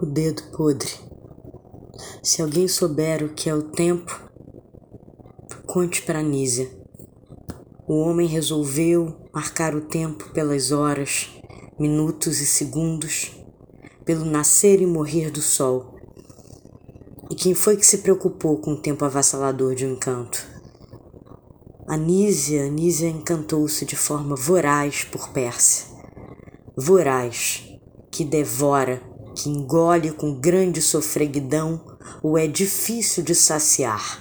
o dedo podre. Se alguém souber o que é o tempo, conte para Nísia. O homem resolveu marcar o tempo pelas horas, minutos e segundos, pelo nascer e morrer do sol. E quem foi que se preocupou com o tempo avassalador de um encanto? Anísia, Anísia encantou-se de forma voraz por Pérsia. Voraz, que devora, que engole com grande sofreguidão o é difícil de saciar.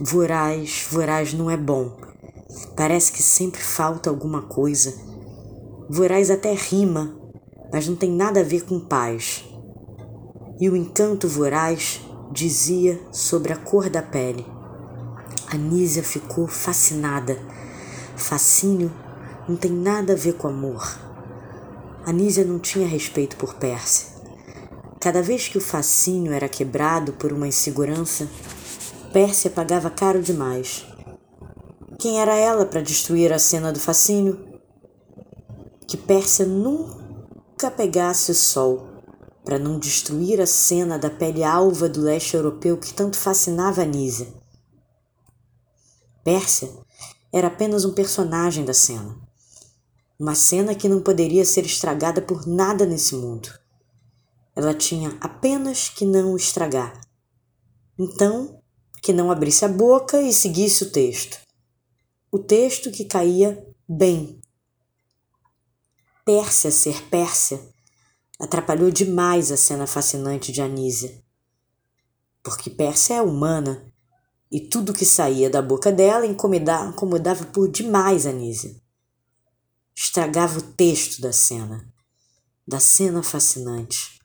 Voraz, voraz não é bom. Parece que sempre falta alguma coisa. Voraz até rima, mas não tem nada a ver com paz. E o encanto voraz dizia sobre a cor da pele. Anísia ficou fascinada. Fascínio não tem nada a ver com amor. Anísia não tinha respeito por Pérsia. Cada vez que o fascínio era quebrado por uma insegurança, Pérsia pagava caro demais. Quem era ela para destruir a cena do fascínio? Que Pérsia nunca pegasse sol para não destruir a cena da pele alva do leste europeu que tanto fascinava Anísia. Pérsia era apenas um personagem da cena. Uma cena que não poderia ser estragada por nada nesse mundo. Ela tinha apenas que não estragar. Então, que não abrisse a boca e seguisse o texto. O texto que caía bem. Pérsia ser Pérsia atrapalhou demais a cena fascinante de Anísia. Porque Pérsia é humana e tudo que saía da boca dela incomodava por demais Anísia. Estragava o texto da cena, da cena fascinante.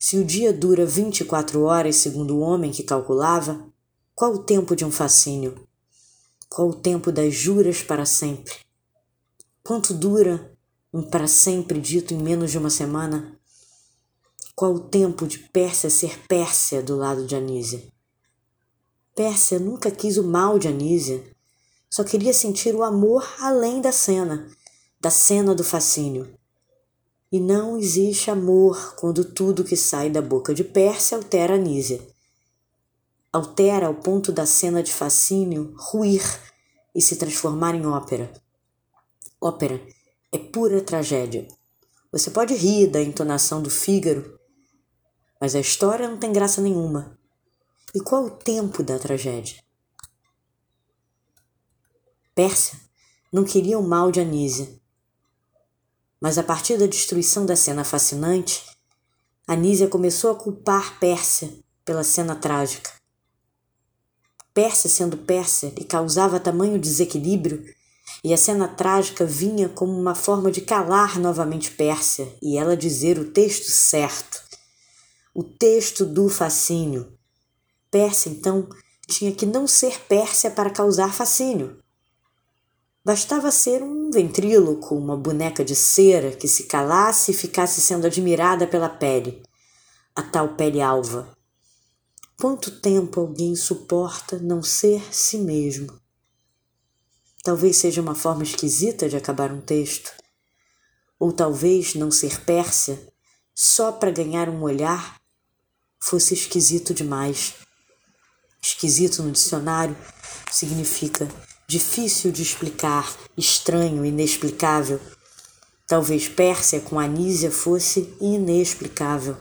Se o dia dura 24 horas, segundo o homem que calculava, qual o tempo de um fascínio? Qual o tempo das juras para sempre? Quanto dura um para sempre dito em menos de uma semana? Qual o tempo de Pérsia ser Pérsia do lado de Anísia? Pérsia nunca quis o mal de Anísia, só queria sentir o amor além da cena, da cena do fascínio. E não existe amor quando tudo que sai da boca de Pérsia altera Anísia. Altera ao ponto da cena de fascínio ruir e se transformar em ópera. Ópera é pura tragédia. Você pode rir da entonação do Fígaro, mas a história não tem graça nenhuma. E qual o tempo da tragédia? Pérsia não queria o mal de Anísia. Mas a partir da destruição da cena fascinante, Anísia começou a culpar Pérsia pela cena trágica. Pérsia, sendo Pérsia, lhe causava tamanho desequilíbrio e a cena trágica vinha como uma forma de calar novamente Pérsia e ela dizer o texto certo, o texto do fascínio, Pérsia, então, tinha que não ser Pérsia para causar fascínio. Bastava ser um ventríloco, uma boneca de cera que se calasse e ficasse sendo admirada pela pele, a tal pele alva. Quanto tempo alguém suporta não ser si mesmo? Talvez seja uma forma esquisita de acabar um texto. Ou talvez não ser Pérsia, só para ganhar um olhar, fosse esquisito demais. Esquisito no dicionário significa difícil de explicar, estranho, inexplicável. Talvez Pérsia com Anísia fosse inexplicável.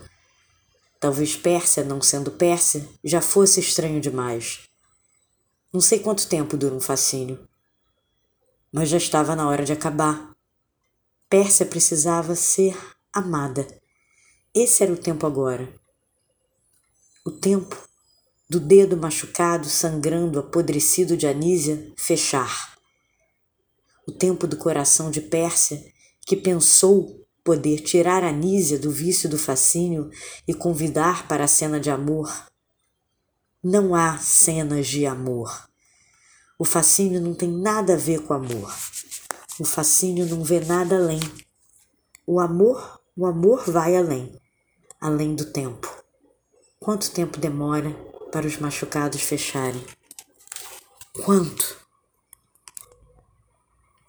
Talvez Pérsia, não sendo Pérsia, já fosse estranho demais. Não sei quanto tempo dura um fascínio, mas já estava na hora de acabar. Pérsia precisava ser amada. Esse era o tempo agora. O tempo do dedo machucado, sangrando, apodrecido de Anísia, fechar. O tempo do coração de Pérsia, que pensou poder tirar Anísia do vício do fascínio e convidar para a cena de amor. Não há cenas de amor. O fascínio não tem nada a ver com amor. O fascínio não vê nada além. O amor, o amor vai além, além do tempo. Quanto tempo demora para os machucados fecharem. Quanto?